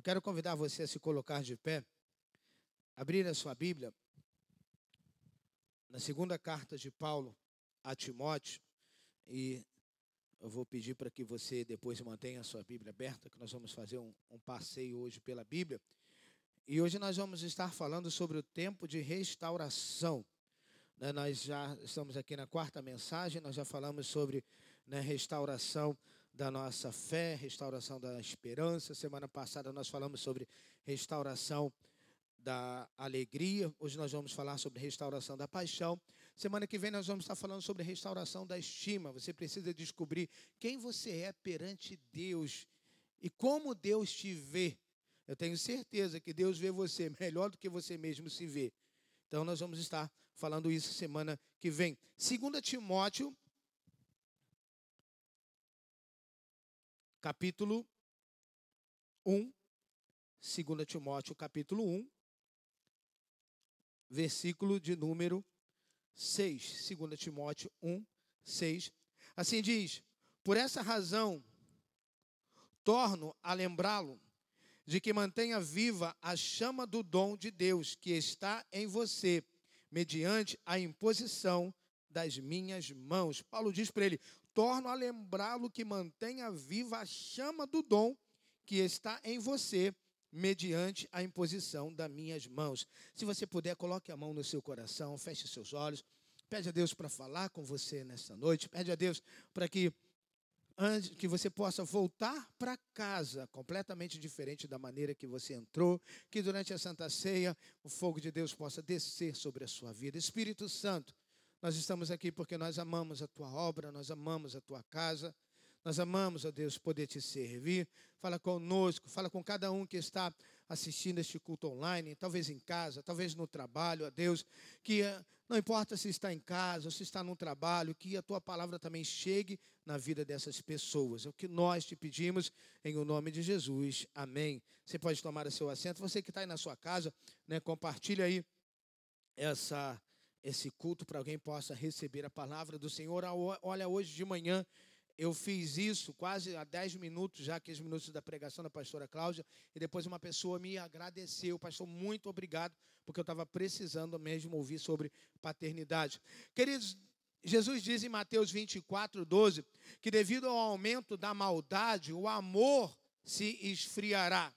Eu quero convidar você a se colocar de pé, abrir a sua Bíblia, na segunda carta de Paulo a Timóteo, e eu vou pedir para que você depois mantenha a sua Bíblia aberta, que nós vamos fazer um, um passeio hoje pela Bíblia. E hoje nós vamos estar falando sobre o tempo de restauração. Né, nós já estamos aqui na quarta mensagem, nós já falamos sobre né, restauração da nossa fé, restauração da esperança. Semana passada nós falamos sobre restauração da alegria. Hoje nós vamos falar sobre restauração da paixão. Semana que vem nós vamos estar falando sobre restauração da estima. Você precisa descobrir quem você é perante Deus e como Deus te vê. Eu tenho certeza que Deus vê você melhor do que você mesmo se vê. Então nós vamos estar falando isso semana que vem. 2 Timóteo capítulo 1, 2 Timóteo, capítulo 1, versículo de número 6. 2 Timóteo 1, 6. Assim diz: Por essa razão, torno a lembrá-lo de que mantenha viva a chama do dom de Deus que está em você, mediante a imposição das minhas mãos. Paulo diz para ele: torno a lembrá-lo que mantenha viva a chama do dom que está em você, mediante a imposição das minhas mãos. Se você puder, coloque a mão no seu coração, feche seus olhos, pede a Deus para falar com você nesta noite, pede a Deus para que antes que você possa voltar para casa completamente diferente da maneira que você entrou, que durante a Santa Ceia o fogo de Deus possa descer sobre a sua vida. Espírito Santo, nós estamos aqui porque nós amamos a tua obra, nós amamos a tua casa, nós amamos, ó Deus, poder te servir. Fala conosco, fala com cada um que está assistindo este culto online, talvez em casa, talvez no trabalho, ó Deus, que eh, não importa se está em casa ou se está no trabalho, que a tua palavra também chegue na vida dessas pessoas. É o que nós te pedimos em o nome de Jesus. Amém. Você pode tomar o seu assento. Você que está aí na sua casa, né, compartilha aí essa esse culto para alguém possa receber a palavra do Senhor. Olha, hoje de manhã eu fiz isso quase há 10 minutos, já 15 minutos da pregação da pastora Cláudia, e depois uma pessoa me agradeceu, pastor, muito obrigado, porque eu estava precisando mesmo ouvir sobre paternidade. Queridos, Jesus diz em Mateus 24, 12, que devido ao aumento da maldade, o amor se esfriará.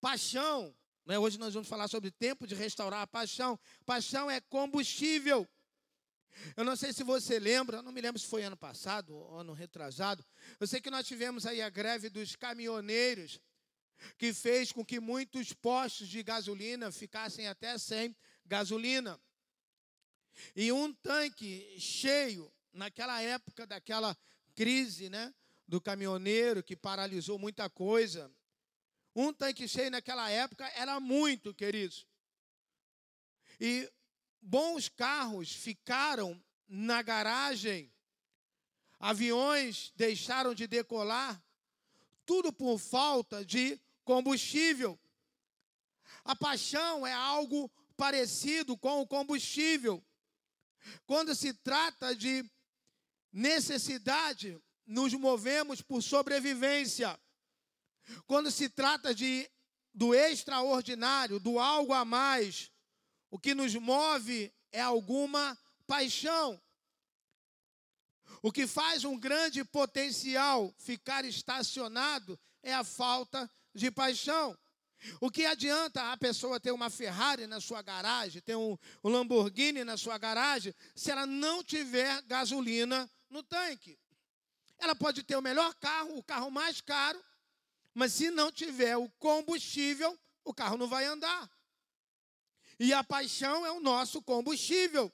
Paixão? Hoje nós vamos falar sobre tempo de restaurar a paixão. Paixão é combustível. Eu não sei se você lembra, não me lembro se foi ano passado ou ano retrasado. Eu sei que nós tivemos aí a greve dos caminhoneiros, que fez com que muitos postos de gasolina ficassem até sem gasolina. E um tanque cheio, naquela época daquela crise, né, do caminhoneiro que paralisou muita coisa, um tanque cheio naquela época era muito, queridos. E bons carros ficaram na garagem, aviões deixaram de decolar, tudo por falta de combustível. A paixão é algo parecido com o combustível. Quando se trata de necessidade, nos movemos por sobrevivência. Quando se trata de do extraordinário, do algo a mais, o que nos move é alguma paixão. O que faz um grande potencial ficar estacionado é a falta de paixão. O que adianta a pessoa ter uma Ferrari na sua garagem, ter um, um Lamborghini na sua garagem, se ela não tiver gasolina no tanque? Ela pode ter o melhor carro, o carro mais caro, mas se não tiver o combustível, o carro não vai andar. E a paixão é o nosso combustível.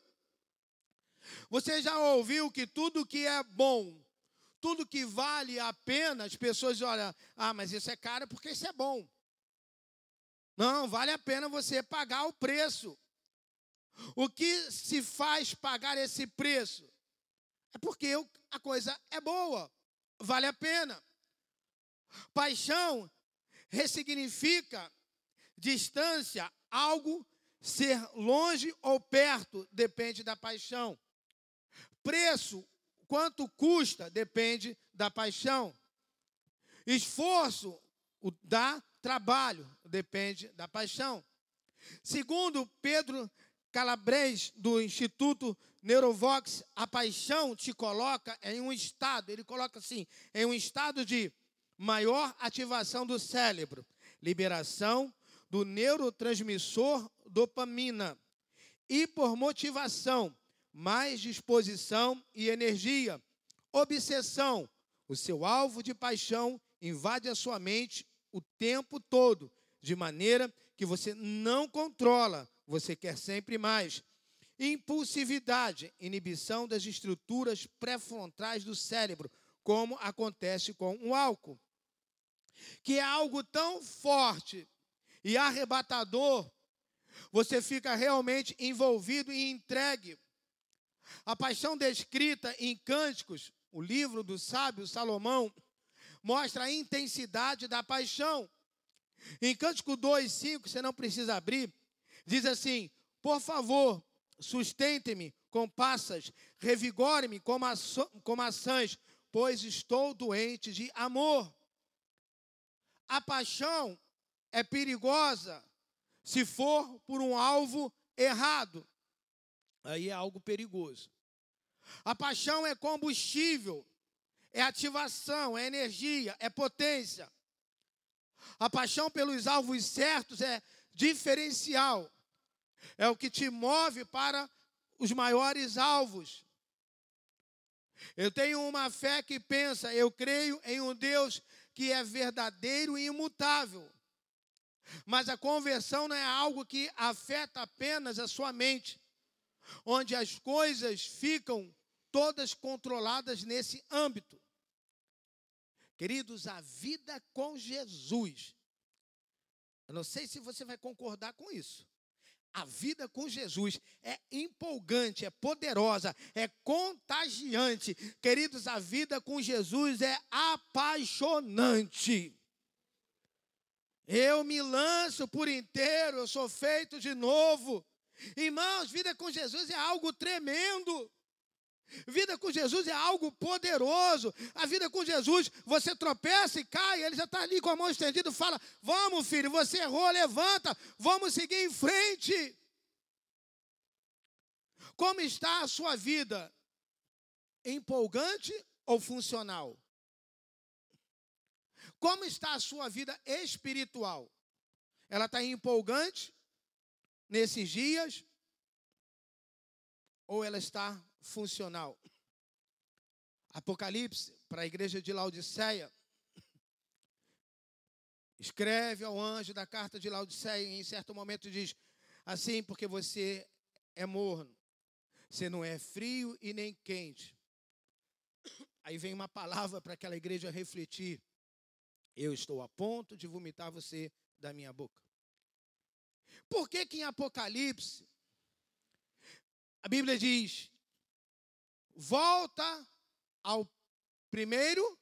Você já ouviu que tudo que é bom, tudo que vale a pena, as pessoas olham, ah, mas isso é caro porque isso é bom. Não, vale a pena você pagar o preço. O que se faz pagar esse preço? É porque a coisa é boa, vale a pena. Paixão ressignifica distância, algo ser longe ou perto, depende da paixão. Preço, quanto custa, depende da paixão. Esforço, o dá trabalho depende da paixão. Segundo Pedro Calabres, do Instituto Neurovox, a paixão te coloca em um estado, ele coloca assim, em um estado de maior ativação do cérebro, liberação do neurotransmissor dopamina e por motivação, mais disposição e energia. Obsessão, o seu alvo de paixão invade a sua mente o tempo todo, de maneira que você não controla, você quer sempre mais. Impulsividade, inibição das estruturas pré-frontais do cérebro, como acontece com o álcool, que é algo tão forte e arrebatador, você fica realmente envolvido e entregue. A paixão descrita em Cânticos, o livro do sábio Salomão, mostra a intensidade da paixão. Em Cântico 2, 5, você não precisa abrir, diz assim: Por favor, sustente-me com passas, revigore-me com, com maçãs, pois estou doente de amor. A paixão é perigosa se for por um alvo errado. Aí é algo perigoso. A paixão é combustível, é ativação, é energia, é potência. A paixão pelos alvos certos é diferencial. É o que te move para os maiores alvos. Eu tenho uma fé que pensa, eu creio em um Deus que é verdadeiro e imutável. Mas a conversão não é algo que afeta apenas a sua mente, onde as coisas ficam todas controladas nesse âmbito. Queridos, a vida com Jesus. Eu não sei se você vai concordar com isso. A vida com Jesus é empolgante, é poderosa, é contagiante. Queridos, a vida com Jesus é apaixonante. Eu me lanço por inteiro, eu sou feito de novo. Irmãos, vida com Jesus é algo tremendo. Vida com Jesus é algo poderoso. A vida com Jesus, você tropeça e cai, ele já está ali com a mão estendida, fala: Vamos, filho, você errou, levanta, vamos seguir em frente. Como está a sua vida? Empolgante ou funcional? Como está a sua vida espiritual? Ela está empolgante nesses dias? Ou ela está funcional. Apocalipse, para a igreja de Laodiceia, escreve ao anjo da carta de Laodiceia e em certo momento diz: Assim, porque você é morno, você não é frio e nem quente. Aí vem uma palavra para aquela igreja refletir: Eu estou a ponto de vomitar você da minha boca. Por que, que em Apocalipse a Bíblia diz volta ao primeiro.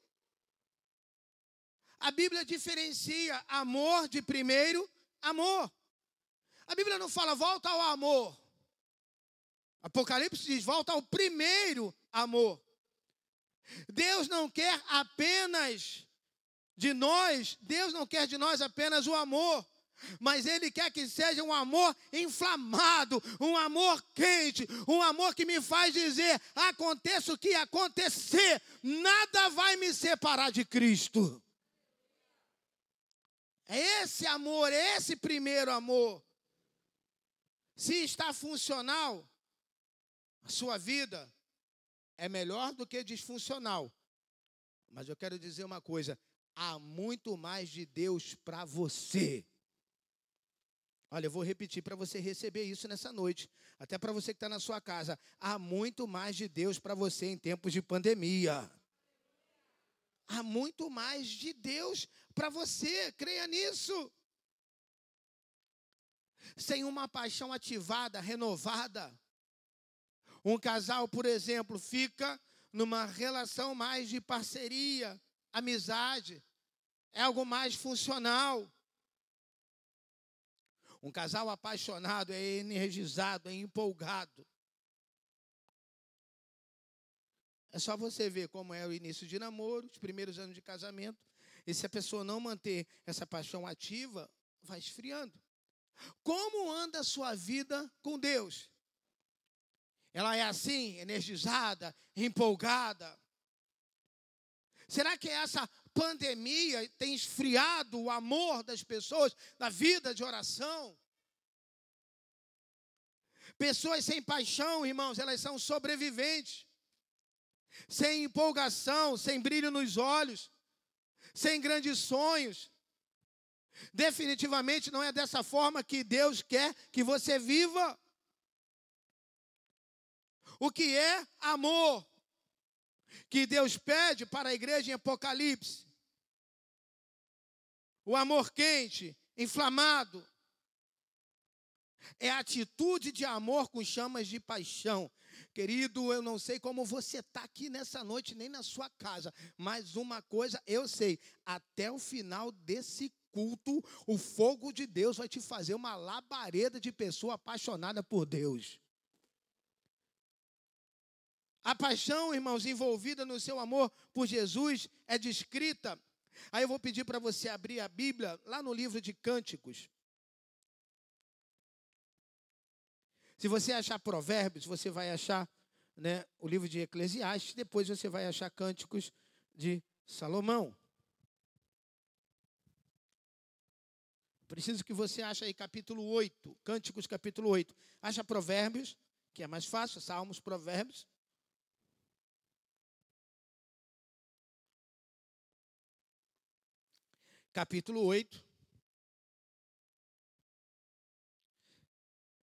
A Bíblia diferencia amor de primeiro amor. A Bíblia não fala volta ao amor. Apocalipse diz volta ao primeiro amor. Deus não quer apenas de nós, Deus não quer de nós apenas o amor mas Ele quer que seja um amor inflamado, um amor quente, um amor que me faz dizer: aconteça o que acontecer, nada vai me separar de Cristo. É esse amor, é esse primeiro amor. Se está funcional, a sua vida é melhor do que disfuncional. Mas eu quero dizer uma coisa: há muito mais de Deus para você. Olha, eu vou repetir para você receber isso nessa noite, até para você que está na sua casa. Há muito mais de Deus para você em tempos de pandemia. Há muito mais de Deus para você, creia nisso. Sem uma paixão ativada, renovada, um casal, por exemplo, fica numa relação mais de parceria, amizade, é algo mais funcional. Um casal apaixonado é energizado, é empolgado. É só você ver como é o início de namoro, os primeiros anos de casamento, E se a pessoa não manter essa paixão ativa, vai esfriando. Como anda a sua vida com Deus? Ela é assim, energizada, empolgada? Será que essa pandemia tem esfriado o amor das pessoas na vida de oração? Pessoas sem paixão, irmãos, elas são sobreviventes, sem empolgação, sem brilho nos olhos, sem grandes sonhos. Definitivamente não é dessa forma que Deus quer que você viva. O que é amor? Que Deus pede para a igreja em Apocalipse. O amor quente, inflamado. É atitude de amor com chamas de paixão. Querido, eu não sei como você está aqui nessa noite, nem na sua casa, mas uma coisa eu sei: até o final desse culto, o fogo de Deus vai te fazer uma labareda de pessoa apaixonada por Deus. A paixão, irmãos, envolvida no seu amor por Jesus é descrita. Aí eu vou pedir para você abrir a Bíblia lá no livro de Cânticos. Se você achar Provérbios, você vai achar né, o livro de Eclesiastes, depois você vai achar Cânticos de Salomão. Preciso que você ache aí capítulo 8, Cânticos capítulo 8. Acha Provérbios, que é mais fácil, Salmos, Provérbios. Capítulo 8.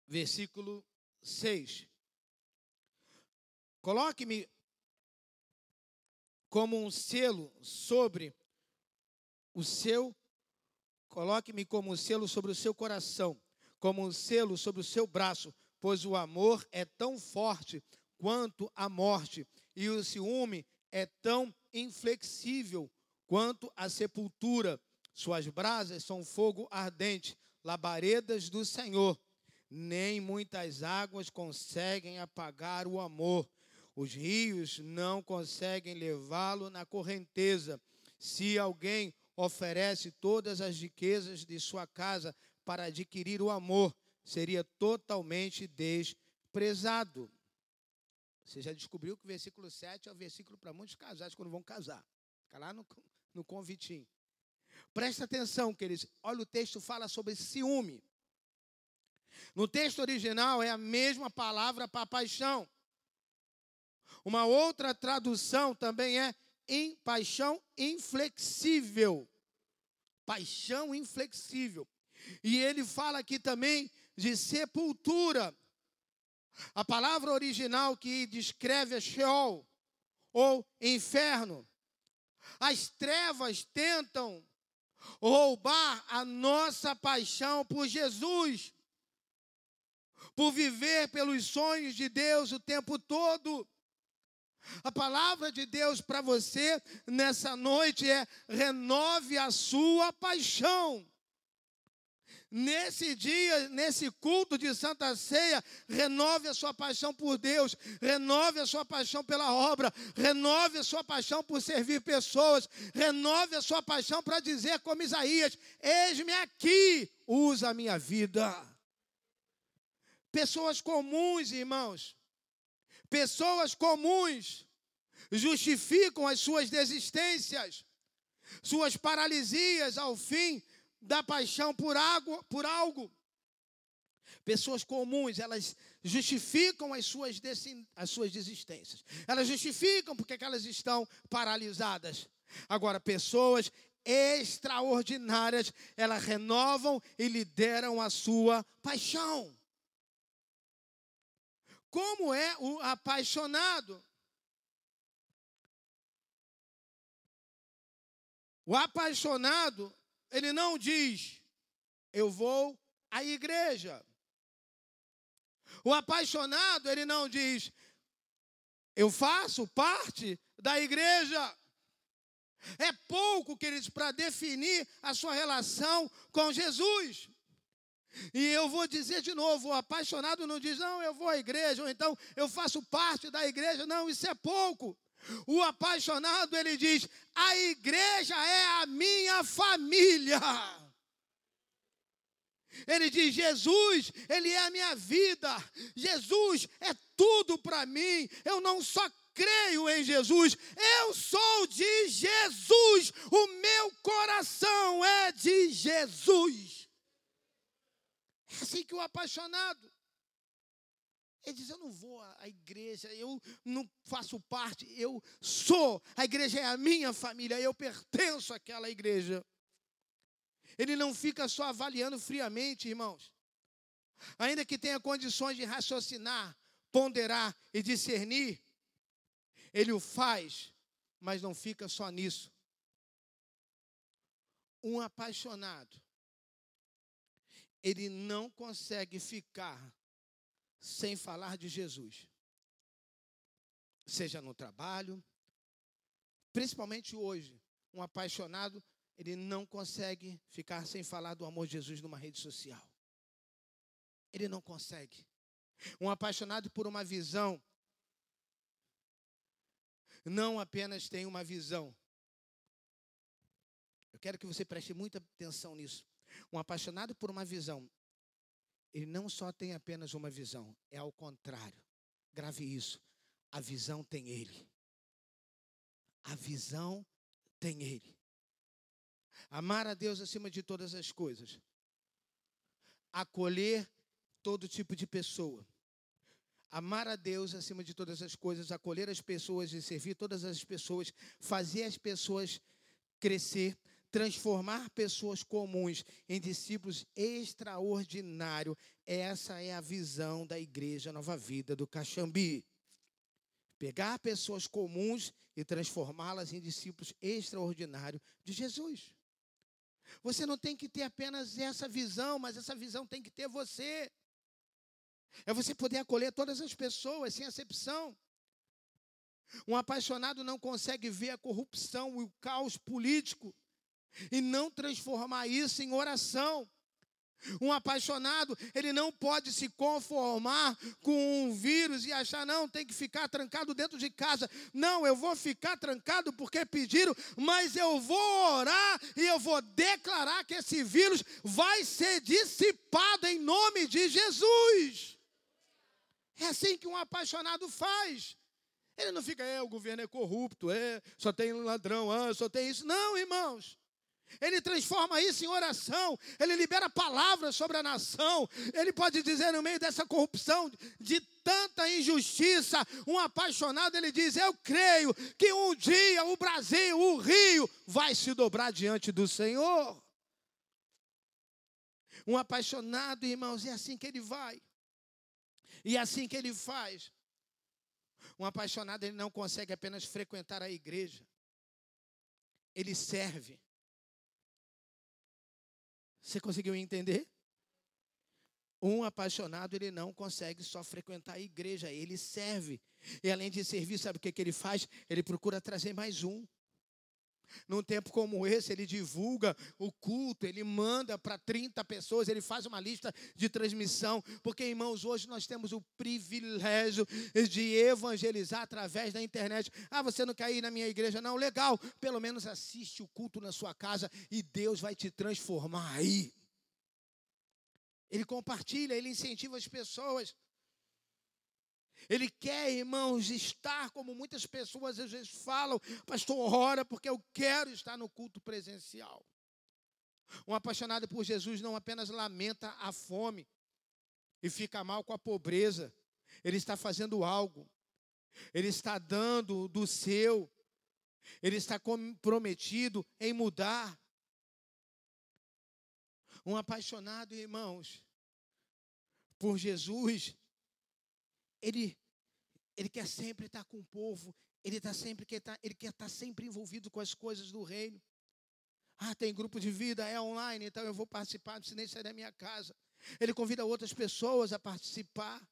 Versículo 6. Coloque-me como um selo sobre o seu Coloque-me como um selo sobre o seu coração, como um selo sobre o seu braço, pois o amor é tão forte quanto a morte, e o ciúme é tão inflexível quanto a sepultura. Suas brasas são fogo ardente, labaredas do Senhor. Nem muitas águas conseguem apagar o amor. Os rios não conseguem levá-lo na correnteza. Se alguém oferece todas as riquezas de sua casa para adquirir o amor, seria totalmente desprezado. Você já descobriu que o versículo 7 é o versículo para muitos casais quando vão casar. Fica lá no, no convitinho. Presta atenção, queridos. Olha, o texto fala sobre ciúme. No texto original é a mesma palavra para paixão. Uma outra tradução também é em paixão inflexível. Paixão inflexível. E ele fala aqui também de sepultura. A palavra original que descreve a Sheol, ou inferno. As trevas tentam roubar a nossa paixão por Jesus, por viver pelos sonhos de Deus o tempo todo. A palavra de Deus para você nessa noite é: renove a sua paixão. Nesse dia, nesse culto de Santa Ceia, renove a sua paixão por Deus, renove a sua paixão pela obra, renove a sua paixão por servir pessoas, renove a sua paixão para dizer como Isaías: Eis-me aqui, usa a minha vida. Pessoas comuns, irmãos, Pessoas comuns justificam as suas desistências, suas paralisias ao fim da paixão por, água, por algo. Pessoas comuns, elas justificam as suas, as suas desistências. Elas justificam porque elas estão paralisadas. Agora, pessoas extraordinárias, elas renovam e lideram a sua paixão. Como é o apaixonado? O apaixonado, ele não diz, eu vou à igreja. O apaixonado, ele não diz, eu faço parte da igreja. É pouco, queridos, para definir a sua relação com Jesus. E eu vou dizer de novo: o apaixonado não diz, não, eu vou à igreja, ou então eu faço parte da igreja. Não, isso é pouco. O apaixonado, ele diz: a igreja é a minha família. Ele diz: Jesus, Ele é a minha vida. Jesus é tudo para mim. Eu não só creio em Jesus, eu sou de Jesus. O meu coração é de Jesus. É assim que o apaixonado. Ele diz: Eu não vou à igreja, eu não faço parte, eu sou. A igreja é a minha família, eu pertenço àquela igreja. Ele não fica só avaliando friamente, irmãos. Ainda que tenha condições de raciocinar, ponderar e discernir, ele o faz, mas não fica só nisso. Um apaixonado, ele não consegue ficar sem falar de Jesus. Seja no trabalho, principalmente hoje, um apaixonado ele não consegue ficar sem falar do amor de Jesus numa rede social. Ele não consegue. Um apaixonado por uma visão não apenas tem uma visão. Eu quero que você preste muita atenção nisso. Um apaixonado por uma visão, ele não só tem apenas uma visão, é ao contrário. Grave isso. A visão tem ele. A visão tem ele. Amar a Deus acima de todas as coisas. Acolher todo tipo de pessoa. Amar a Deus acima de todas as coisas, acolher as pessoas e servir todas as pessoas, fazer as pessoas crescer, transformar pessoas comuns em discípulos extraordinários. Essa é a visão da Igreja Nova Vida do Caxambi. Pegar pessoas comuns e transformá-las em discípulos extraordinários de Jesus. Você não tem que ter apenas essa visão, mas essa visão tem que ter você. É você poder acolher todas as pessoas sem acepção. Um apaixonado não consegue ver a corrupção e o caos político e não transformar isso em oração. Um apaixonado, ele não pode se conformar com um vírus e achar, não, tem que ficar trancado dentro de casa. Não, eu vou ficar trancado porque pediram, mas eu vou orar e eu vou declarar que esse vírus vai ser dissipado em nome de Jesus. É assim que um apaixonado faz. Ele não fica, é, o governo é corrupto, é, só tem ladrão, ah, só tem isso. Não, irmãos. Ele transforma isso em oração, ele libera palavras sobre a nação. Ele pode dizer no meio dessa corrupção, de tanta injustiça, um apaixonado, ele diz: Eu creio que um dia o Brasil, o Rio, vai se dobrar diante do Senhor. Um apaixonado, irmãos, é assim que ele vai, e é assim que ele faz. Um apaixonado, ele não consegue apenas frequentar a igreja, ele serve. Você conseguiu entender? Um apaixonado, ele não consegue só frequentar a igreja, ele serve. E além de servir, sabe o que, que ele faz? Ele procura trazer mais um. Num tempo como esse, ele divulga o culto, ele manda para 30 pessoas, ele faz uma lista de transmissão, porque, irmãos, hoje nós temos o privilégio de evangelizar através da internet. Ah, você não quer ir na minha igreja? Não, legal, pelo menos assiste o culto na sua casa e Deus vai te transformar aí. Ele compartilha, ele incentiva as pessoas. Ele quer, irmãos, estar como muitas pessoas às vezes falam, pastor, ora, porque eu quero estar no culto presencial. Um apaixonado por Jesus não apenas lamenta a fome e fica mal com a pobreza, ele está fazendo algo, ele está dando do seu, ele está comprometido em mudar. Um apaixonado, irmãos, por Jesus, ele, ele quer sempre estar com o povo, ele, tá sempre, quer tá, ele quer estar sempre envolvido com as coisas do reino. Ah, tem grupo de vida, é online, então eu vou participar, não nem sair da minha casa. Ele convida outras pessoas a participar.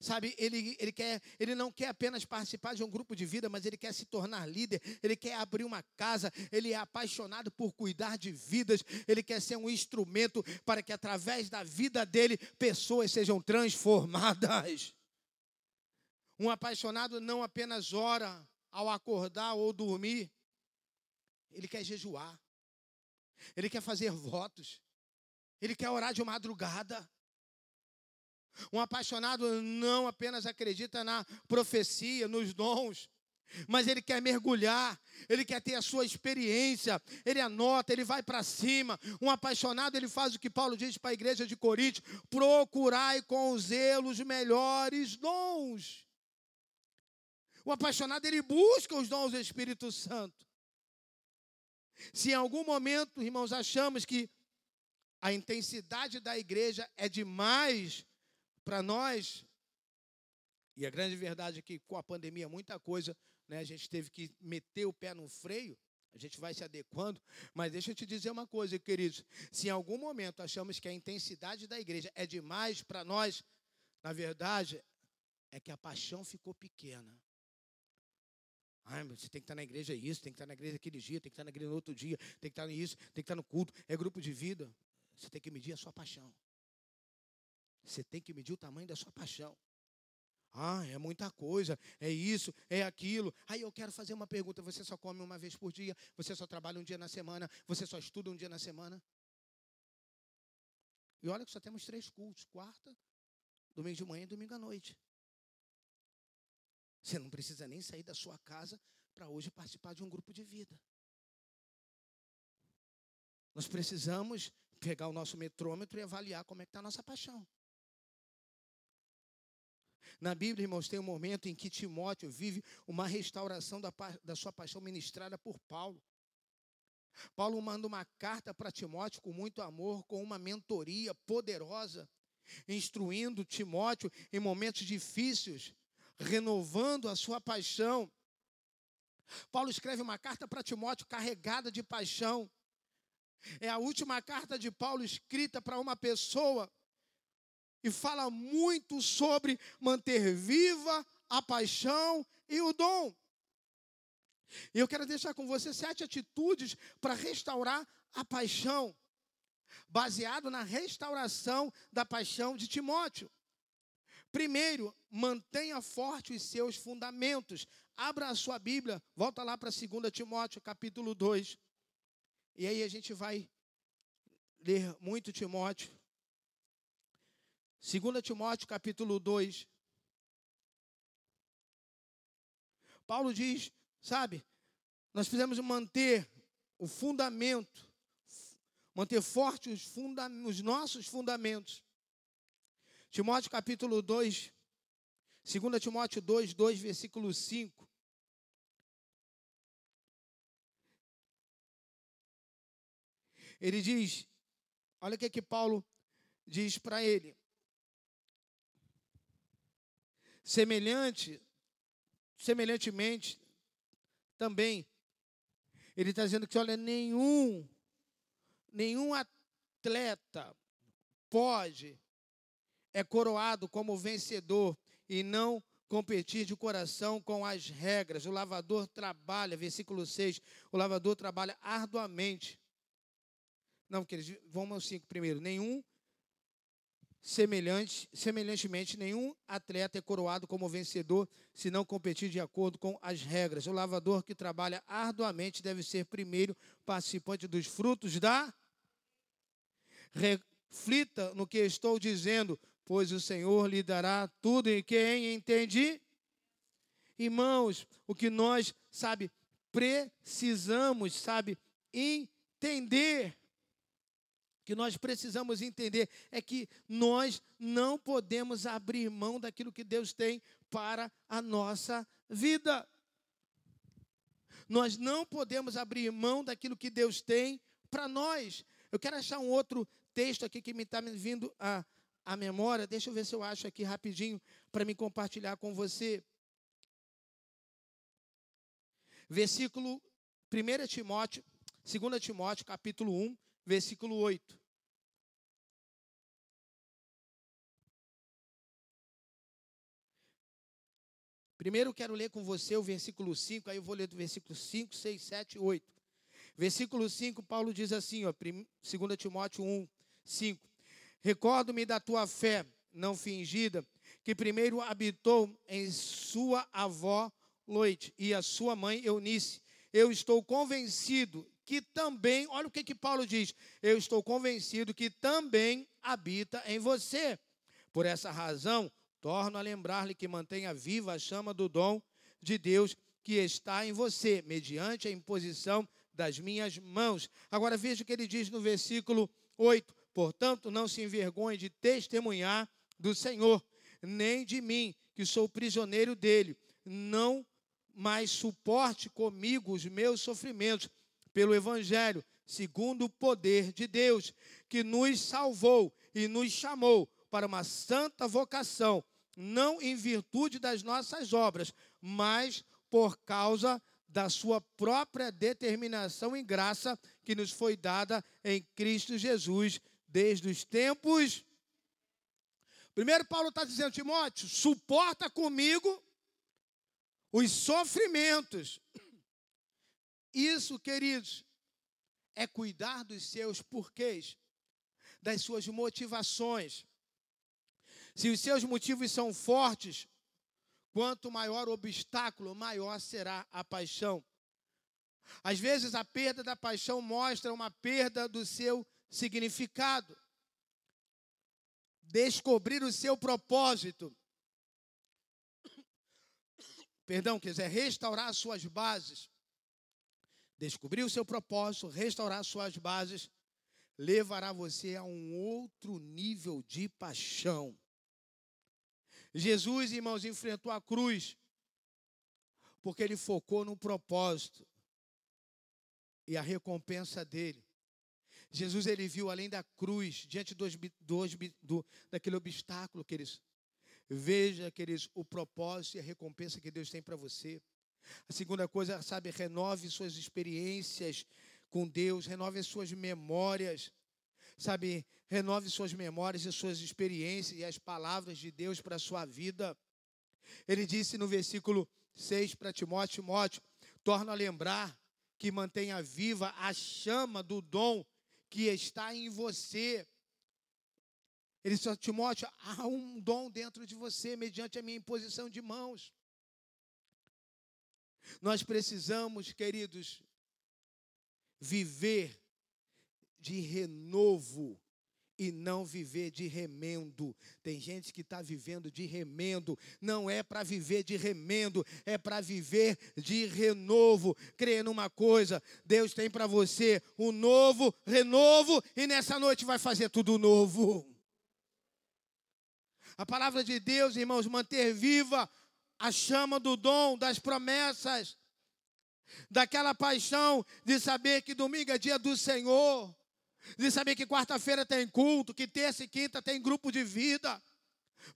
Sabe, ele, ele, quer, ele não quer apenas participar de um grupo de vida, mas ele quer se tornar líder, ele quer abrir uma casa, ele é apaixonado por cuidar de vidas, ele quer ser um instrumento para que através da vida dele pessoas sejam transformadas. Um apaixonado não apenas ora ao acordar ou dormir, ele quer jejuar, ele quer fazer votos, ele quer orar de madrugada. Um apaixonado não apenas acredita na profecia, nos dons, mas ele quer mergulhar, ele quer ter a sua experiência, ele anota, ele vai para cima. Um apaixonado, ele faz o que Paulo diz para a igreja de Corinto: procurai com zelo os melhores dons. O apaixonado, ele busca os dons do Espírito Santo. Se em algum momento, irmãos, achamos que a intensidade da igreja é demais para nós, e a grande verdade é que com a pandemia muita coisa né, a gente teve que meter o pé no freio, a gente vai se adequando, mas deixa eu te dizer uma coisa, queridos. Se em algum momento achamos que a intensidade da igreja é demais para nós, na verdade, é que a paixão ficou pequena. Ai, você tem que estar na igreja isso, tem que estar na igreja aquele dia, tem que estar na igreja no outro dia, tem que estar nisso, tem que estar no culto, é grupo de vida. Você tem que medir a sua paixão. Você tem que medir o tamanho da sua paixão. Ah, é muita coisa, é isso, é aquilo. Aí eu quero fazer uma pergunta: você só come uma vez por dia? Você só trabalha um dia na semana? Você só estuda um dia na semana? E olha que só temos três cultos: quarta, domingo de manhã e domingo à noite. Você não precisa nem sair da sua casa para hoje participar de um grupo de vida. Nós precisamos pegar o nosso metrômetro e avaliar como é que está a nossa paixão. Na Bíblia, irmãos, tem um momento em que Timóteo vive uma restauração da, da sua paixão ministrada por Paulo. Paulo manda uma carta para Timóteo com muito amor, com uma mentoria poderosa, instruindo Timóteo em momentos difíceis, renovando a sua paixão. Paulo escreve uma carta para Timóteo carregada de paixão. É a última carta de Paulo escrita para uma pessoa e fala muito sobre manter viva a paixão e o dom. E eu quero deixar com você sete atitudes para restaurar a paixão, baseado na restauração da paixão de Timóteo. Primeiro, mantenha forte os seus fundamentos. Abra a sua Bíblia, volta lá para 2 Timóteo, capítulo 2. E aí a gente vai ler muito Timóteo. 2 Timóteo capítulo 2. Paulo diz, sabe, nós precisamos manter o fundamento, manter forte os, funda os nossos fundamentos. Timóteo capítulo 2, 2 Timóteo 2, 2, versículo 5. Ele diz, olha o que, é que Paulo diz para ele. Semelhante, semelhantemente, também, ele está dizendo que, olha, nenhum, nenhum atleta pode, é coroado como vencedor e não competir de coração com as regras. O lavador trabalha, versículo 6, o lavador trabalha arduamente. Não, eles vamos ao 5 primeiro. Nenhum Semelhante, semelhantemente, nenhum atleta é coroado como vencedor se não competir de acordo com as regras. O lavador que trabalha arduamente deve ser primeiro participante dos frutos da. Reflita no que estou dizendo, pois o Senhor lhe dará tudo em quem entende. Irmãos, o que nós, sabe, precisamos, sabe, entender que nós precisamos entender é que nós não podemos abrir mão daquilo que Deus tem para a nossa vida. Nós não podemos abrir mão daquilo que Deus tem para nós. Eu quero achar um outro texto aqui que me está vindo à, à memória. Deixa eu ver se eu acho aqui rapidinho para me compartilhar com você. Versículo 1 Timóteo, 2 Timóteo, capítulo 1, versículo 8. Primeiro quero ler com você o versículo 5, aí eu vou ler do versículo 5, 6, 7 e 8. Versículo 5, Paulo diz assim, ó, 2 Timóteo 1, 5. Recordo-me da tua fé não fingida, que primeiro habitou em sua avó Loite e a sua mãe Eunice. Eu estou convencido que também, olha o que, que Paulo diz, eu estou convencido que também habita em você. Por essa razão, torno a lembrar-lhe que mantenha viva a chama do dom de Deus que está em você, mediante a imposição das minhas mãos. Agora veja o que ele diz no versículo 8: Portanto, não se envergonhe de testemunhar do Senhor, nem de mim, que sou prisioneiro dele. Não mais suporte comigo os meus sofrimentos pelo Evangelho, segundo o poder de Deus, que nos salvou e nos chamou para uma santa vocação, não em virtude das nossas obras, mas por causa da sua própria determinação e graça que nos foi dada em Cristo Jesus desde os tempos. Primeiro, Paulo está dizendo, Timóteo, suporta comigo os sofrimentos isso, queridos, é cuidar dos seus porquês, das suas motivações. Se os seus motivos são fortes, quanto maior o obstáculo, maior será a paixão. Às vezes a perda da paixão mostra uma perda do seu significado. Descobrir o seu propósito. Perdão, quiser restaurar as suas bases descobrir o seu propósito, restaurar suas bases, levará você a um outro nível de paixão. Jesus, irmãos, enfrentou a cruz porque ele focou no propósito e a recompensa dele. Jesus ele viu além da cruz, diante do, do, do, daquele obstáculo, queridos. Veja, queridos, o propósito e a recompensa que Deus tem para você. A segunda coisa, sabe, renove suas experiências com Deus, renove as suas memórias, sabe, renove suas memórias e suas experiências e as palavras de Deus para a sua vida. Ele disse no versículo 6 para Timóteo: Timóteo, torna a lembrar que mantenha viva a chama do dom que está em você. Ele disse: Timóteo, há um dom dentro de você, mediante a minha imposição de mãos. Nós precisamos, queridos, viver de renovo e não viver de remendo. Tem gente que está vivendo de remendo. Não é para viver de remendo, é para viver de renovo. Creia numa coisa: Deus tem para você um novo renovo e nessa noite vai fazer tudo novo. A palavra de Deus, irmãos, manter viva a chama do dom, das promessas, daquela paixão de saber que domingo é dia do Senhor, de saber que quarta-feira tem culto, que terça e quinta tem grupo de vida,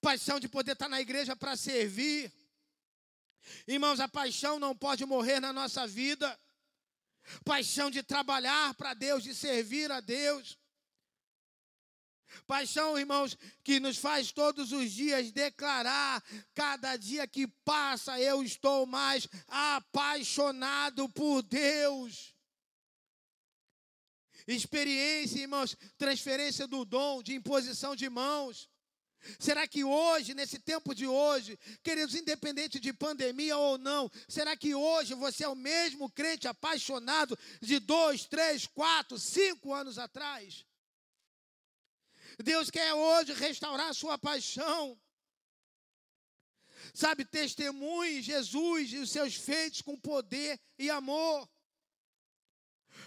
paixão de poder estar na igreja para servir. Irmãos, a paixão não pode morrer na nossa vida. Paixão de trabalhar para Deus, de servir a Deus. Paixão, irmãos, que nos faz todos os dias declarar: cada dia que passa eu estou mais apaixonado por Deus. Experiência, irmãos, transferência do dom, de imposição de mãos. Será que hoje, nesse tempo de hoje, queridos, independente de pandemia ou não, será que hoje você é o mesmo crente apaixonado de dois, três, quatro, cinco anos atrás? Deus quer hoje restaurar a sua paixão. Sabe, testemunhe Jesus e os seus feitos com poder e amor.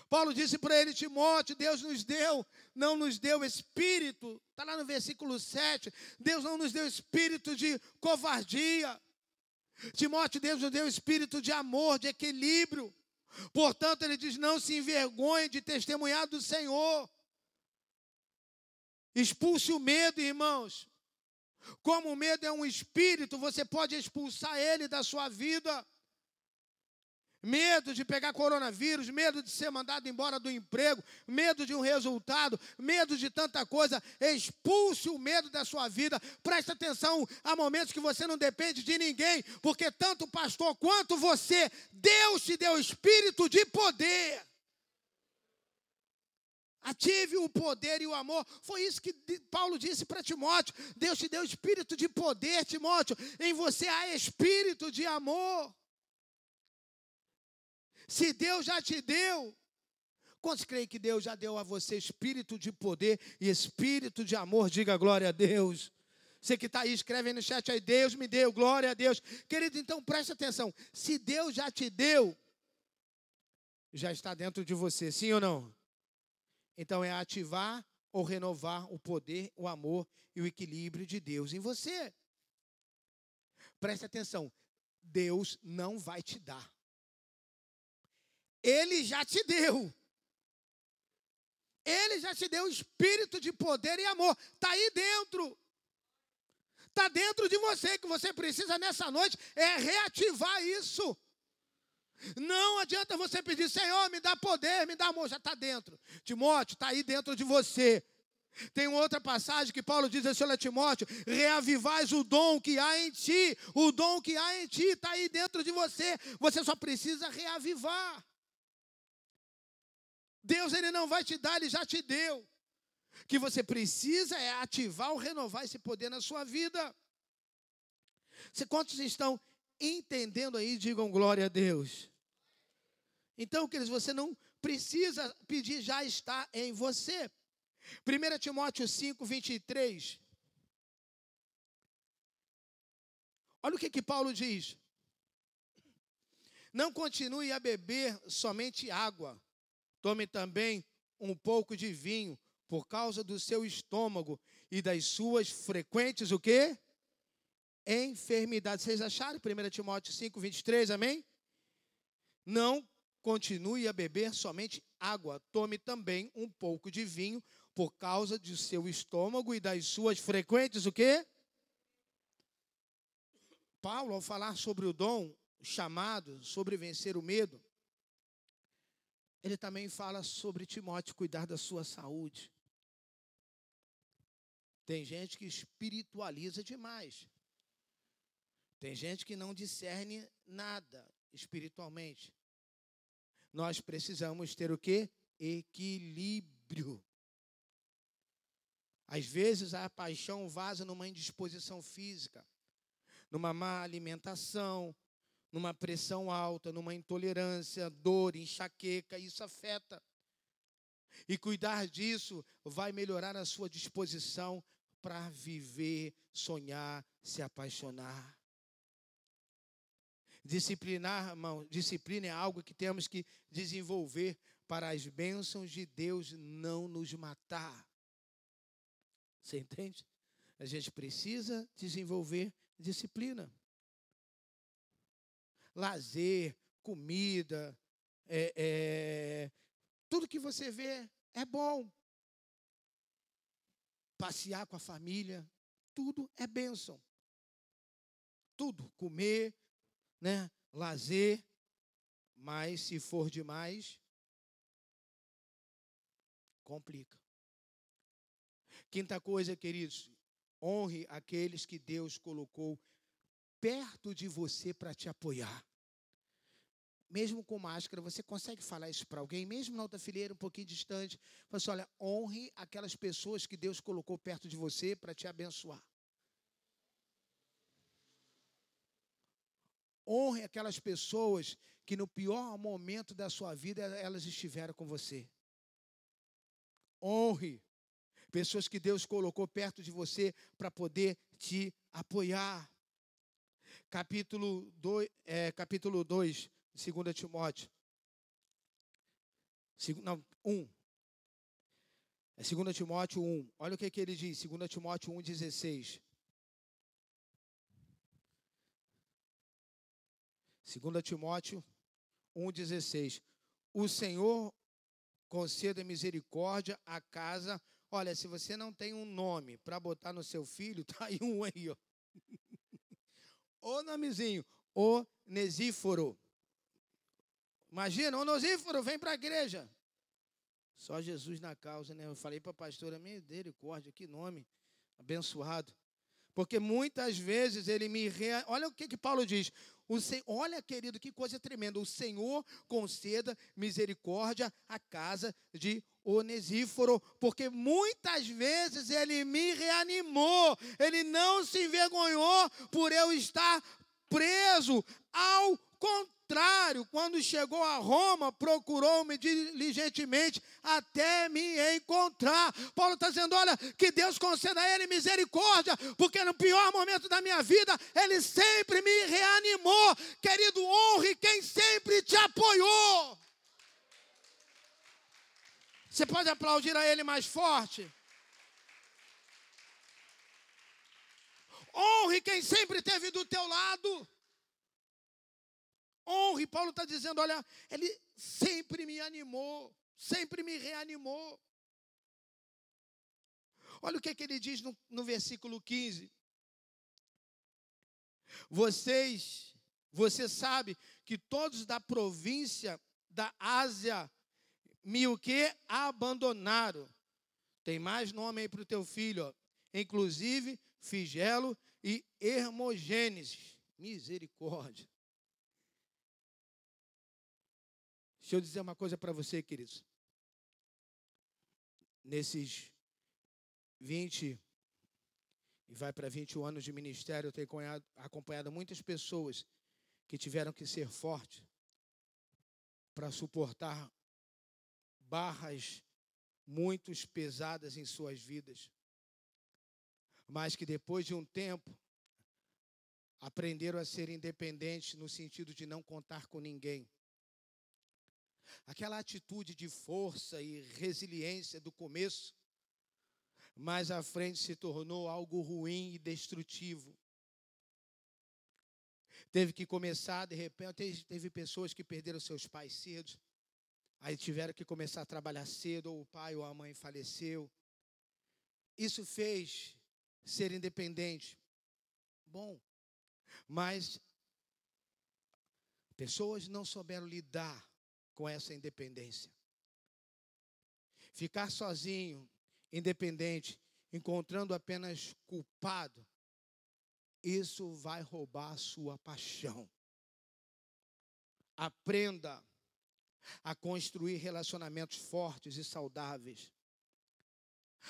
Paulo disse para ele, Timóteo, Deus nos deu, não nos deu espírito, está lá no versículo 7, Deus não nos deu espírito de covardia. Timóteo, Deus nos deu espírito de amor, de equilíbrio. Portanto, ele diz: não se envergonhe de testemunhar do Senhor. Expulse o medo, irmãos. Como o medo é um espírito, você pode expulsar ele da sua vida. Medo de pegar coronavírus, medo de ser mandado embora do emprego, medo de um resultado, medo de tanta coisa. Expulse o medo da sua vida. Preste atenção há momentos que você não depende de ninguém, porque tanto o pastor quanto você, Deus te deu espírito de poder. Ative o poder e o amor. Foi isso que Paulo disse para Timóteo. Deus te deu espírito de poder, Timóteo. Em você há espírito de amor. Se Deus já te deu, quantos creem que Deus já deu a você espírito de poder e espírito de amor? Diga glória a Deus. Você que está aí, escreve aí no chat aí, Deus me deu, glória a Deus. Querido, então preste atenção. Se Deus já te deu, já está dentro de você, sim ou não? Então é ativar ou renovar o poder, o amor e o equilíbrio de Deus em você. Preste atenção. Deus não vai te dar. Ele já te deu. Ele já te deu espírito de poder e amor. Está aí dentro. Está dentro de você. Que você precisa nessa noite é reativar isso. Não adianta você pedir, Senhor, me dá poder, me dá amor, já está dentro. Timóteo, está aí dentro de você. Tem outra passagem que Paulo diz assim, olha Timóteo, reavivais o dom que há em ti, o dom que há em ti está aí dentro de você, você só precisa reavivar. Deus ele não vai te dar, ele já te deu. O que você precisa é ativar ou renovar esse poder na sua vida. Se quantos estão entendendo aí, digam glória a Deus. Então, queridos, você não precisa pedir, já está em você. 1 Timóteo 5, 23. Olha o que, que Paulo diz. Não continue a beber somente água. Tome também um pouco de vinho, por causa do seu estômago e das suas frequentes o quê? Enfermidades. Vocês acharam? 1 Timóteo 5, 23, amém? Não continue a beber somente água. Tome também um pouco de vinho, por causa de seu estômago e das suas frequentes o quê? Paulo, ao falar sobre o dom, chamado, sobre vencer o medo, ele também fala sobre Timóteo cuidar da sua saúde. Tem gente que espiritualiza demais. Tem gente que não discerne nada espiritualmente. Nós precisamos ter o que? Equilíbrio. Às vezes a paixão vaza numa indisposição física, numa má alimentação, numa pressão alta, numa intolerância, dor, enxaqueca, isso afeta. E cuidar disso vai melhorar a sua disposição para viver, sonhar, se apaixonar. Disciplinar, irmão, disciplina é algo que temos que desenvolver para as bênçãos de Deus não nos matar. Você entende? A gente precisa desenvolver disciplina. Lazer, comida, é, é, tudo que você vê é bom. Passear com a família, tudo é bênção. Tudo, comer, né? Lazer, mas se for demais, complica. Quinta coisa, queridos, honre aqueles que Deus colocou perto de você para te apoiar. Mesmo com máscara, você consegue falar isso para alguém, mesmo na outra fileira, um pouquinho distante. Fala assim, olha, honre aquelas pessoas que Deus colocou perto de você para te abençoar. Honre aquelas pessoas que no pior momento da sua vida elas estiveram com você. Honre pessoas que Deus colocou perto de você para poder te apoiar. Capítulo 2, é, capítulo 2 2 Timóteo. Não, 1. É 2 Timóteo 1. Olha o que, que ele diz, 2 Timóteo 1, 2 Timóteo 1,16. O Senhor conceda misericórdia à casa. Olha, se você não tem um nome para botar no seu filho, tá aí um aí, ó. o nomezinho, o Nesíforo. Imagina, o Nesíforo, vem para a igreja. Só Jesus na causa, né? Eu falei para a pastora, misericórdia, que nome abençoado. Porque muitas vezes ele me. Rea... Olha o que, que Paulo diz. O Sen... Olha, querido, que coisa tremenda. O Senhor conceda misericórdia à casa de Onesíforo, porque muitas vezes ele me reanimou, ele não se envergonhou por eu estar preso. Ao contrário, quando chegou a Roma, procurou-me diligentemente até me encontrar. Paulo está dizendo: olha, que Deus conceda a ele misericórdia, porque no pior momento da minha vida, ele sempre me reanimou. Querido, honre quem sempre te apoiou. Você pode aplaudir a ele mais forte? Honre quem sempre esteve do teu lado. Honre, Paulo está dizendo: olha, ele sempre me animou, sempre me reanimou. Olha o que, é que ele diz no, no versículo 15. Vocês, você sabe que todos da província da Ásia me o que? Abandonaram. Tem mais nome aí para o teu filho, ó. inclusive Figelo e Hermogênesis. Misericórdia. Deixa eu dizer uma coisa para você, queridos. Nesses 20 e vai para 21 anos de ministério, eu tenho acompanhado muitas pessoas que tiveram que ser fortes para suportar barras muito pesadas em suas vidas, mas que depois de um tempo aprenderam a ser independentes no sentido de não contar com ninguém. Aquela atitude de força e resiliência do começo, mais à frente se tornou algo ruim e destrutivo. Teve que começar, de repente, teve pessoas que perderam seus pais cedo, aí tiveram que começar a trabalhar cedo, ou o pai ou a mãe faleceu. Isso fez ser independente. Bom, mas pessoas não souberam lidar com essa independência. Ficar sozinho, independente, encontrando apenas culpado, isso vai roubar a sua paixão. Aprenda a construir relacionamentos fortes e saudáveis.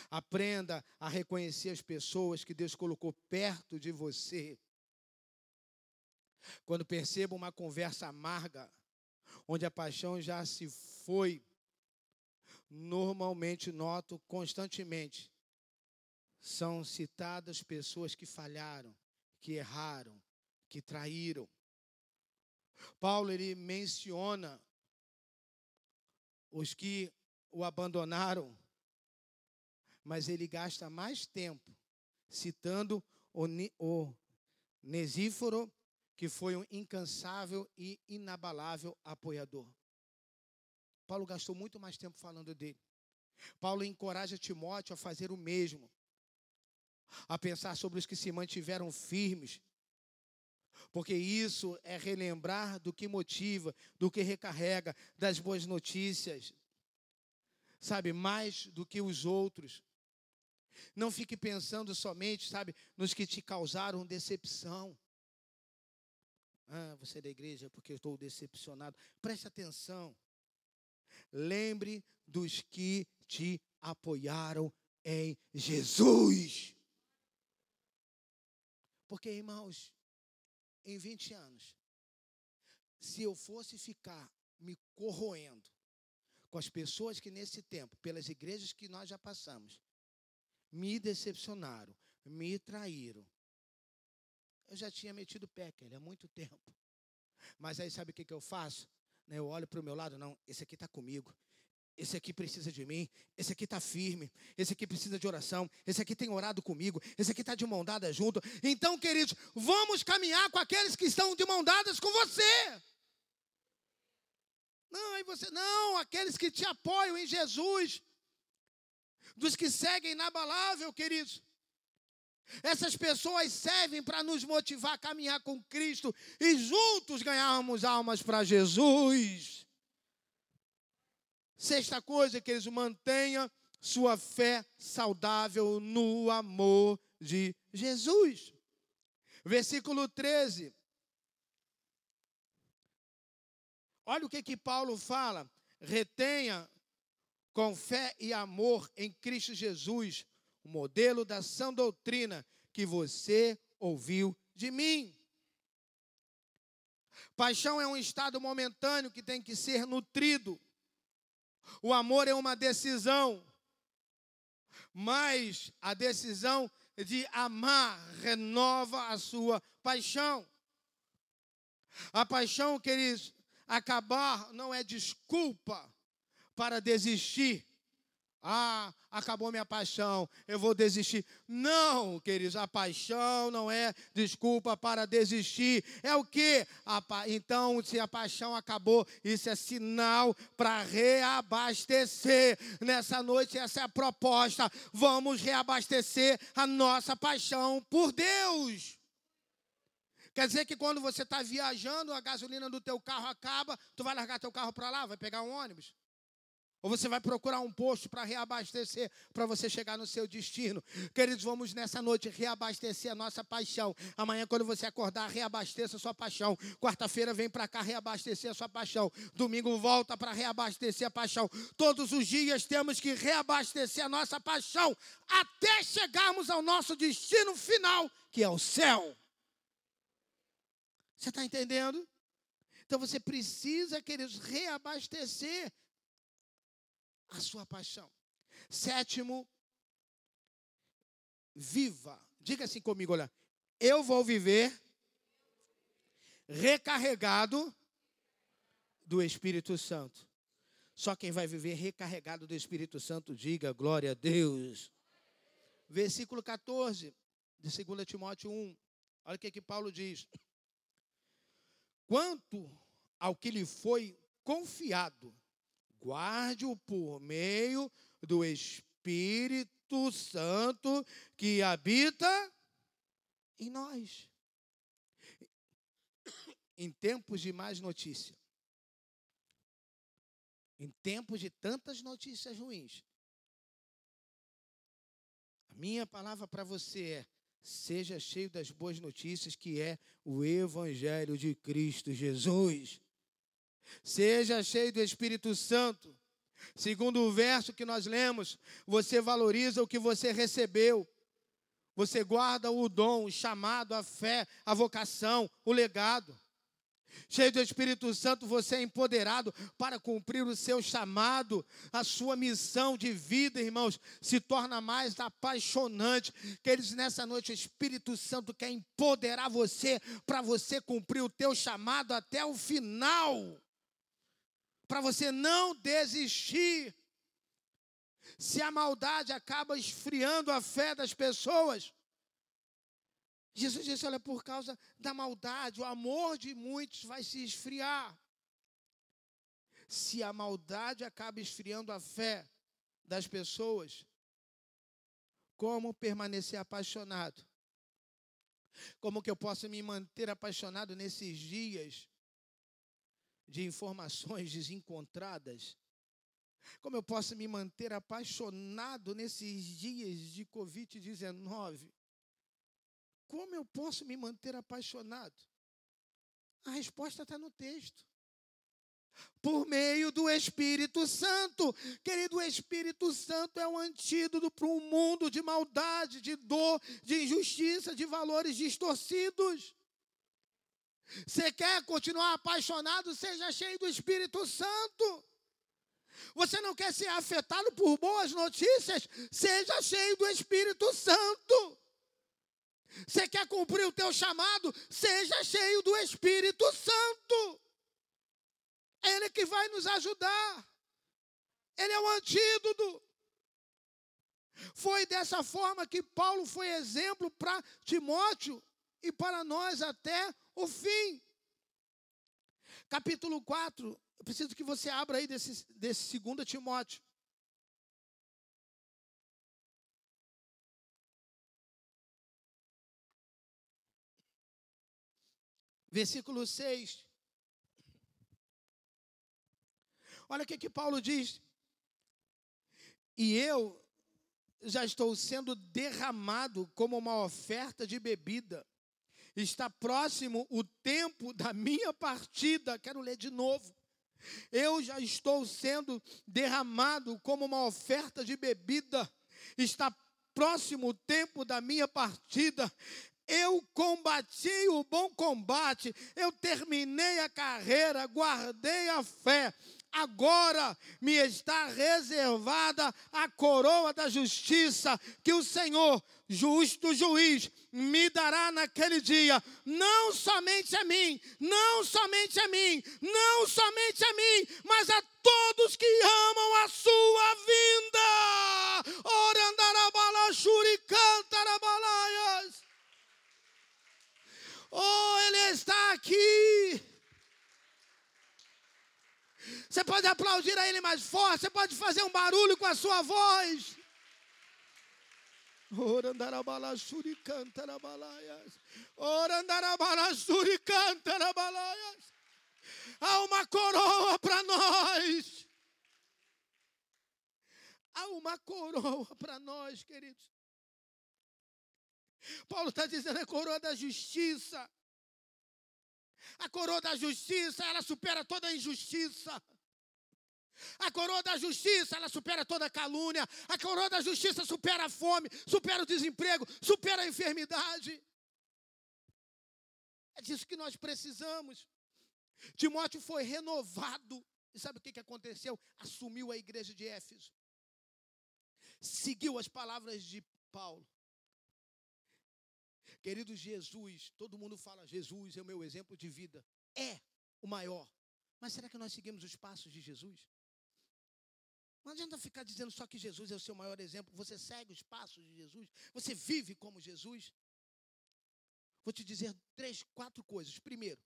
Aprenda a reconhecer as pessoas que Deus colocou perto de você. Quando perceba uma conversa amarga, onde a paixão já se foi, normalmente noto constantemente são citadas pessoas que falharam, que erraram, que traíram. Paulo ele menciona os que o abandonaram, mas ele gasta mais tempo citando o, Nesíforo que foi um incansável e inabalável apoiador. Paulo gastou muito mais tempo falando dele. Paulo encoraja Timóteo a fazer o mesmo, a pensar sobre os que se mantiveram firmes, porque isso é relembrar do que motiva, do que recarrega, das boas notícias, sabe, mais do que os outros. Não fique pensando somente, sabe, nos que te causaram decepção. Ah, você é da igreja porque eu estou decepcionado. Preste atenção. Lembre dos que te apoiaram em Jesus. Porque, irmãos, em 20 anos, se eu fosse ficar me corroendo com as pessoas que nesse tempo, pelas igrejas que nós já passamos, me decepcionaram, me traíram, eu já tinha metido pé, Kelly, há muito tempo. Mas aí sabe o que, que eu faço? Né, eu olho para o meu lado, não, esse aqui está comigo. Esse aqui precisa de mim, esse aqui está firme, esse aqui precisa de oração, esse aqui tem orado comigo, esse aqui está de mão dada junto. Então, queridos, vamos caminhar com aqueles que estão de mão dadas com você. Não, aí você, não, aqueles que te apoiam em Jesus, dos que seguem inabalável, queridos. Essas pessoas servem para nos motivar a caminhar com Cristo e juntos ganharmos almas para Jesus. Sexta coisa, que eles mantenha sua fé saudável no amor de Jesus. Versículo 13. Olha o que que Paulo fala. Retenha com fé e amor em Cristo Jesus o modelo da sã doutrina que você ouviu de mim. Paixão é um estado momentâneo que tem que ser nutrido. O amor é uma decisão. Mas a decisão de amar renova a sua paixão. A paixão, queridos, acabar não é desculpa para desistir. Ah, acabou minha paixão, eu vou desistir. Não, queridos, a paixão não é desculpa para desistir. É o quê? Então, se a paixão acabou, isso é sinal para reabastecer. Nessa noite, essa é a proposta. Vamos reabastecer a nossa paixão por Deus. Quer dizer que quando você está viajando, a gasolina do teu carro acaba, tu vai largar teu carro para lá, vai pegar um ônibus? Ou você vai procurar um posto para reabastecer, para você chegar no seu destino. Queridos, vamos nessa noite reabastecer a nossa paixão. Amanhã, quando você acordar, reabasteça a sua paixão. Quarta-feira, vem para cá reabastecer a sua paixão. Domingo, volta para reabastecer a paixão. Todos os dias temos que reabastecer a nossa paixão até chegarmos ao nosso destino final, que é o céu. Você está entendendo? Então você precisa, queridos, reabastecer a sua paixão. Sétimo, viva. Diga assim comigo, olha. Eu vou viver recarregado do Espírito Santo. Só quem vai viver recarregado do Espírito Santo, diga glória a Deus. Versículo 14 de 2 Timóteo 1. Olha o que, que Paulo diz. Quanto ao que lhe foi confiado, guarde-o por meio do Espírito Santo que habita em nós. Em tempos de mais notícia, em tempos de tantas notícias ruins, a minha palavra para você é: seja cheio das boas notícias que é o Evangelho de Cristo Jesus. Seja cheio do Espírito Santo. Segundo o verso que nós lemos, você valoriza o que você recebeu. Você guarda o dom, o chamado, a fé, a vocação, o legado. Cheio do Espírito Santo, você é empoderado para cumprir o seu chamado, a sua missão de vida, irmãos, se torna mais apaixonante. Que eles nessa noite, o Espírito Santo quer empoderar você para você cumprir o teu chamado até o final para você não desistir. Se a maldade acaba esfriando a fé das pessoas, Jesus disse: olha, por causa da maldade, o amor de muitos vai se esfriar. Se a maldade acaba esfriando a fé das pessoas, como permanecer apaixonado? Como que eu posso me manter apaixonado nesses dias de informações desencontradas? Como eu posso me manter apaixonado nesses dias de Covid-19? Como eu posso me manter apaixonado? A resposta está no texto. Por meio do Espírito Santo. Querido, o Espírito Santo é um antídoto para um mundo de maldade, de dor, de injustiça, de valores distorcidos. Você quer continuar apaixonado? Seja cheio do Espírito Santo. Você não quer ser afetado por boas notícias? Seja cheio do Espírito Santo. Você quer cumprir o teu chamado? Seja cheio do Espírito Santo. É Ele que vai nos ajudar. Ele é o antídoto. Foi dessa forma que Paulo foi exemplo para Timóteo e para nós até o fim. Capítulo 4, eu preciso que você abra aí desse, desse 2 Timóteo. Versículo 6. Olha o que, que Paulo diz. E eu já estou sendo derramado como uma oferta de bebida. Está próximo o tempo da minha partida. Quero ler de novo. Eu já estou sendo derramado como uma oferta de bebida. Está próximo o tempo da minha partida. Eu combati o bom combate, eu terminei a carreira, guardei a fé. Agora me está reservada a coroa da justiça que o Senhor, justo juiz, me dará naquele dia. Não somente a mim, não somente a mim, não somente a mim, mas a todos que amam a sua vinda. Orandarabala, shuricantarabala. Oh, Ele está aqui. Você pode aplaudir a Ele mais forte, você pode fazer um barulho com a sua voz. Há uma coroa para nós. Há uma coroa para nós, queridos. Paulo está dizendo a coroa da justiça. A coroa da justiça, ela supera toda a injustiça. A coroa da justiça, ela supera toda a calúnia. A coroa da justiça supera a fome, supera o desemprego, supera a enfermidade. É disso que nós precisamos. Timóteo foi renovado. E sabe o que aconteceu? Assumiu a igreja de Éfeso. Seguiu as palavras de Paulo. Querido Jesus, todo mundo fala, Jesus é o meu exemplo de vida. É o maior. Mas será que nós seguimos os passos de Jesus? Não adianta ficar dizendo só que Jesus é o seu maior exemplo. Você segue os passos de Jesus? Você vive como Jesus? Vou te dizer três, quatro coisas. Primeiro,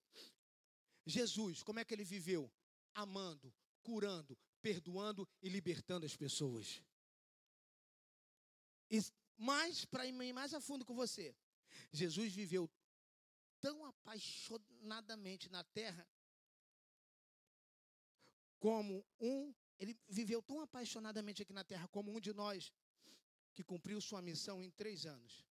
Jesus, como é que ele viveu? Amando, curando, perdoando e libertando as pessoas. E mais, para ir mais a fundo com você, Jesus viveu tão apaixonadamente na terra como um, ele viveu tão apaixonadamente aqui na terra como um de nós que cumpriu sua missão em três anos.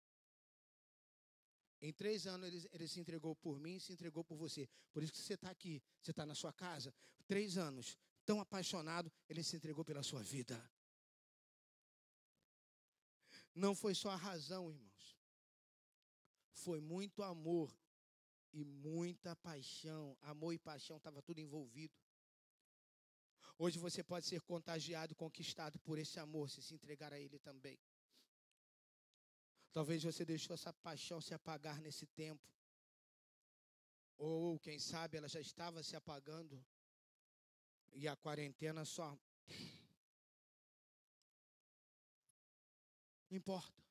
Em três anos ele, ele se entregou por mim, se entregou por você. Por isso que você está aqui, você está na sua casa. Três anos, tão apaixonado, ele se entregou pela sua vida. Não foi só a razão, irmão foi muito amor e muita paixão. Amor e paixão estava tudo envolvido. Hoje você pode ser contagiado e conquistado por esse amor, se se entregar a Ele também. Talvez você deixou essa paixão se apagar nesse tempo. Ou, quem sabe, ela já estava se apagando. E a quarentena só. Não importa.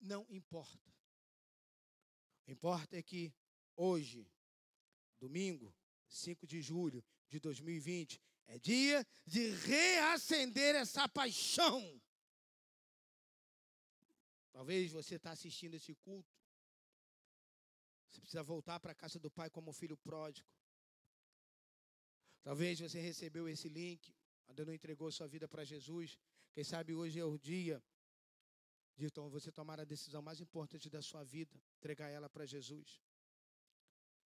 Não importa. Importa é que hoje, domingo, 5 de julho de 2020, é dia de reacender essa paixão. Talvez você está assistindo esse culto. Você precisa voltar para a casa do Pai como filho pródigo. Talvez você recebeu esse link, ainda não entregou sua vida para Jesus. Quem sabe hoje é o dia de você tomar a decisão mais importante da sua vida, entregar ela para Jesus.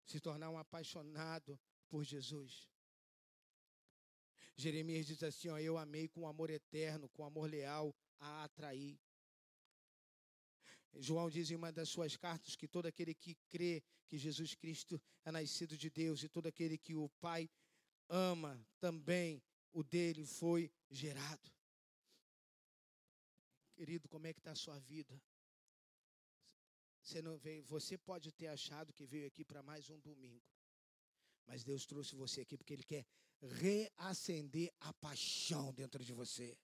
Se tornar um apaixonado por Jesus. Jeremias diz assim: ó, Eu amei com amor eterno, com amor leal, a atrair. João diz em uma das suas cartas que todo aquele que crê que Jesus Cristo é nascido de Deus e todo aquele que o Pai ama também, o dele foi gerado. Querido, como é que está a sua vida? Você não veio, você pode ter achado que veio aqui para mais um domingo. Mas Deus trouxe você aqui porque Ele quer reacender a paixão dentro de você.